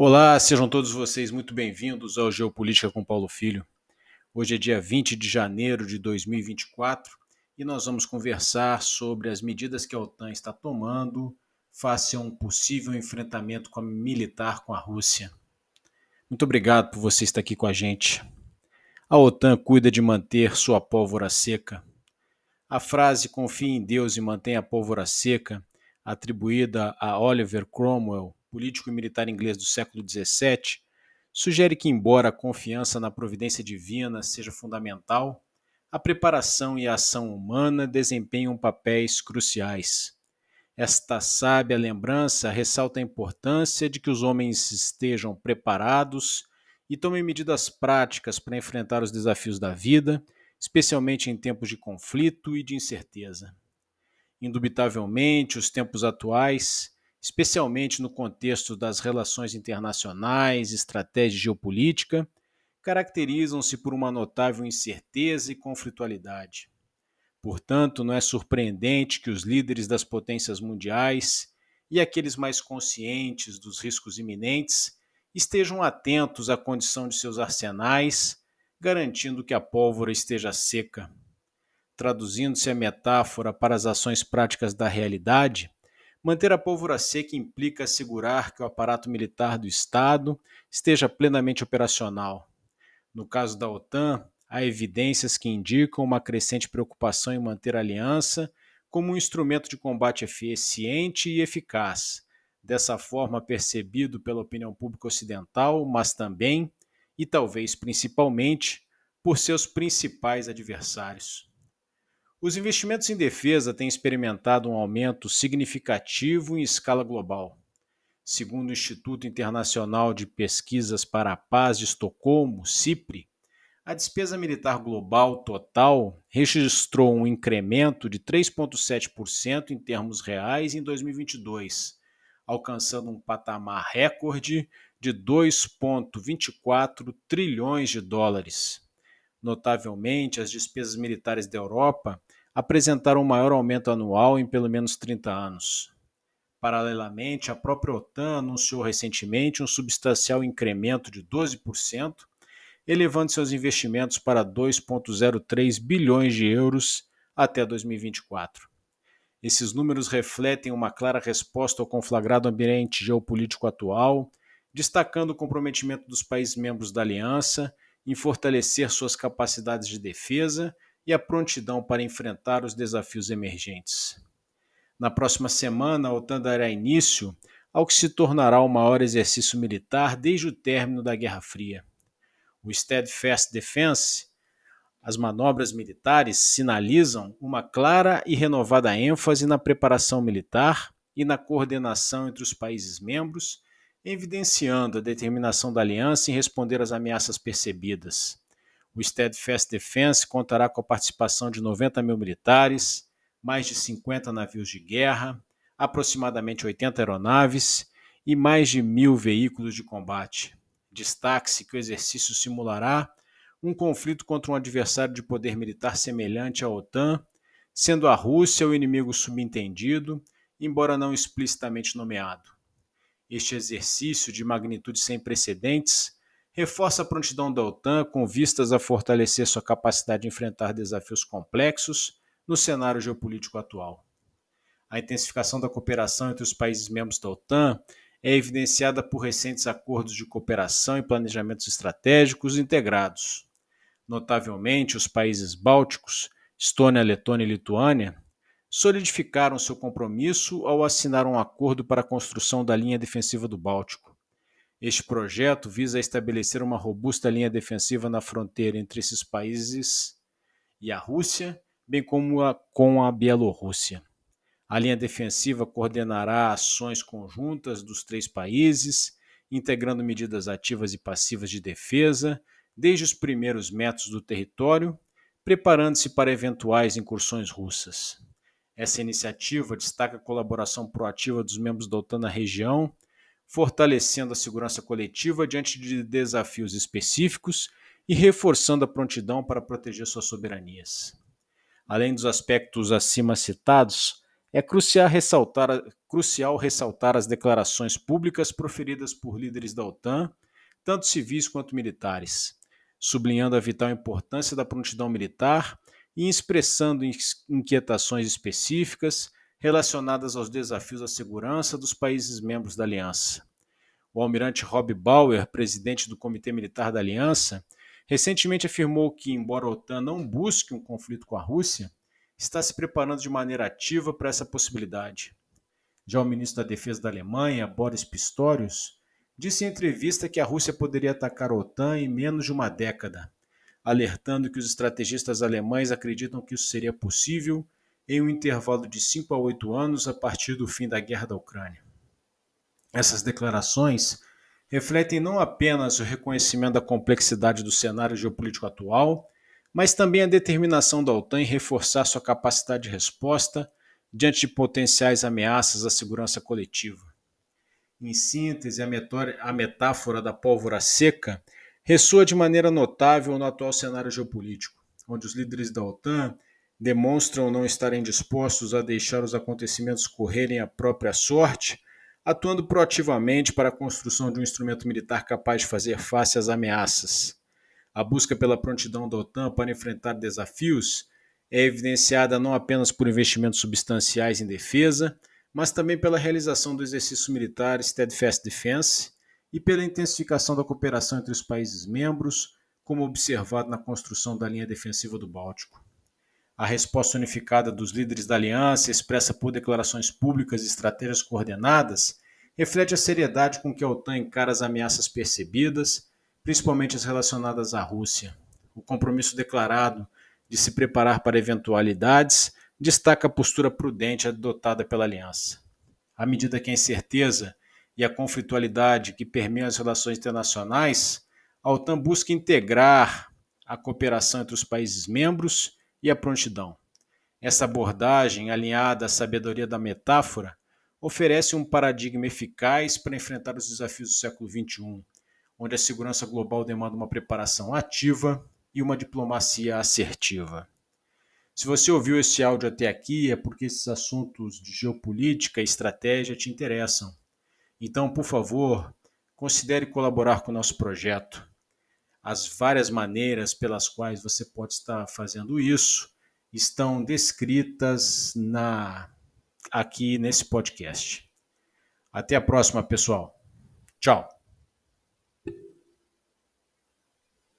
Olá, sejam todos vocês muito bem-vindos ao Geopolítica com Paulo Filho. Hoje é dia 20 de janeiro de 2024 e nós vamos conversar sobre as medidas que a OTAN está tomando face a um possível enfrentamento militar com a Rússia. Muito obrigado por você estar aqui com a gente. A OTAN cuida de manter sua pólvora seca. A frase confie em Deus e mantenha a pólvora seca, atribuída a Oliver Cromwell, político e militar inglês do século XVII, sugere que, embora a confiança na providência divina seja fundamental, a preparação e a ação humana desempenham papéis cruciais. Esta sábia lembrança ressalta a importância de que os homens estejam preparados e tomem medidas práticas para enfrentar os desafios da vida, especialmente em tempos de conflito e de incerteza. Indubitavelmente, os tempos atuais especialmente no contexto das relações internacionais, estratégia geopolítica, caracterizam-se por uma notável incerteza e conflitualidade. Portanto, não é surpreendente que os líderes das potências mundiais e aqueles mais conscientes dos riscos iminentes estejam atentos à condição de seus arsenais, garantindo que a pólvora esteja seca. Traduzindo-se a metáfora para as ações práticas da realidade, Manter a pólvora seca implica assegurar que o aparato militar do Estado esteja plenamente operacional. No caso da OTAN, há evidências que indicam uma crescente preocupação em manter a aliança como um instrumento de combate eficiente e eficaz, dessa forma percebido pela opinião pública ocidental, mas também, e talvez principalmente, por seus principais adversários. Os investimentos em defesa têm experimentado um aumento significativo em escala global. Segundo o Instituto Internacional de Pesquisas para a Paz de Estocolmo, CIPRI, a despesa militar global total registrou um incremento de 3,7% em termos reais em 2022, alcançando um patamar recorde de 2,24 trilhões de dólares. Notavelmente, as despesas militares da Europa apresentaram o maior aumento anual em pelo menos 30 anos. Paralelamente, a própria OTAN anunciou recentemente um substancial incremento de 12%, elevando seus investimentos para 2,03 bilhões de euros até 2024. Esses números refletem uma clara resposta ao conflagrado ambiente geopolítico atual, destacando o comprometimento dos países membros da aliança em fortalecer suas capacidades de defesa e a prontidão para enfrentar os desafios emergentes. Na próxima semana, a OTAN dará início ao que se tornará o maior exercício militar desde o término da Guerra Fria. O Steadfast Defense, as manobras militares sinalizam uma clara e renovada ênfase na preparação militar e na coordenação entre os países membros, evidenciando a determinação da aliança em responder às ameaças percebidas. O Steadfast Defense contará com a participação de 90 mil militares, mais de 50 navios de guerra, aproximadamente 80 aeronaves e mais de mil veículos de combate. Destaque-se que o exercício simulará um conflito contra um adversário de poder militar semelhante à OTAN, sendo a Rússia o inimigo subentendido, embora não explicitamente nomeado. Este exercício de magnitude sem precedentes reforça a prontidão da OTAN com vistas a fortalecer sua capacidade de enfrentar desafios complexos no cenário geopolítico atual. A intensificação da cooperação entre os países membros da OTAN é evidenciada por recentes acordos de cooperação e planejamentos estratégicos integrados. Notavelmente, os países bálticos, Estônia, Letônia e Lituânia, solidificaram seu compromisso ao assinar um acordo para a construção da linha defensiva do Báltico. Este projeto visa estabelecer uma robusta linha defensiva na fronteira entre esses países e a Rússia, bem como a, com a Bielorrússia. A linha defensiva coordenará ações conjuntas dos três países, integrando medidas ativas e passivas de defesa, desde os primeiros metros do território, preparando-se para eventuais incursões russas. Essa iniciativa destaca a colaboração proativa dos membros da OTAN na região fortalecendo a segurança coletiva diante de desafios específicos e reforçando a prontidão para proteger suas soberanias. Além dos aspectos acima citados, é crucial ressaltar, crucial ressaltar as declarações públicas proferidas por líderes da OTAN, tanto civis quanto militares, sublinhando a vital importância da prontidão militar e expressando inquietações específicas relacionadas aos desafios à segurança dos países membros da aliança. O almirante Rob Bauer, presidente do Comitê Militar da Aliança, recentemente afirmou que, embora a OTAN não busque um conflito com a Rússia, está se preparando de maneira ativa para essa possibilidade. Já o ministro da Defesa da Alemanha, Boris Pistorius, disse em entrevista que a Rússia poderia atacar a OTAN em menos de uma década, alertando que os estrategistas alemães acreditam que isso seria possível em um intervalo de 5 a 8 anos a partir do fim da guerra da Ucrânia. Essas declarações refletem não apenas o reconhecimento da complexidade do cenário geopolítico atual, mas também a determinação da OTAN em reforçar sua capacidade de resposta diante de potenciais ameaças à segurança coletiva. Em síntese, a metáfora da pólvora seca ressoa de maneira notável no atual cenário geopolítico, onde os líderes da OTAN demonstram não estarem dispostos a deixar os acontecimentos correrem a própria sorte, atuando proativamente para a construção de um instrumento militar capaz de fazer face às ameaças. A busca pela prontidão da OTAN para enfrentar desafios é evidenciada não apenas por investimentos substanciais em defesa, mas também pela realização do exercício militar Steadfast Defense e pela intensificação da cooperação entre os países membros, como observado na construção da linha defensiva do Báltico. A resposta unificada dos líderes da aliança, expressa por declarações públicas e estratégias coordenadas, reflete a seriedade com que a OTAN encara as ameaças percebidas, principalmente as relacionadas à Rússia. O compromisso declarado de se preparar para eventualidades destaca a postura prudente adotada pela aliança. À medida que a incerteza e a conflitualidade que permeiam as relações internacionais, a OTAN busca integrar a cooperação entre os países membros e a prontidão. Essa abordagem, alinhada à sabedoria da metáfora, oferece um paradigma eficaz para enfrentar os desafios do século XXI, onde a segurança global demanda uma preparação ativa e uma diplomacia assertiva. Se você ouviu esse áudio até aqui, é porque esses assuntos de geopolítica e estratégia te interessam. Então, por favor, considere colaborar com o nosso projeto as várias maneiras pelas quais você pode estar fazendo isso estão descritas na aqui nesse podcast. Até a próxima, pessoal. Tchau.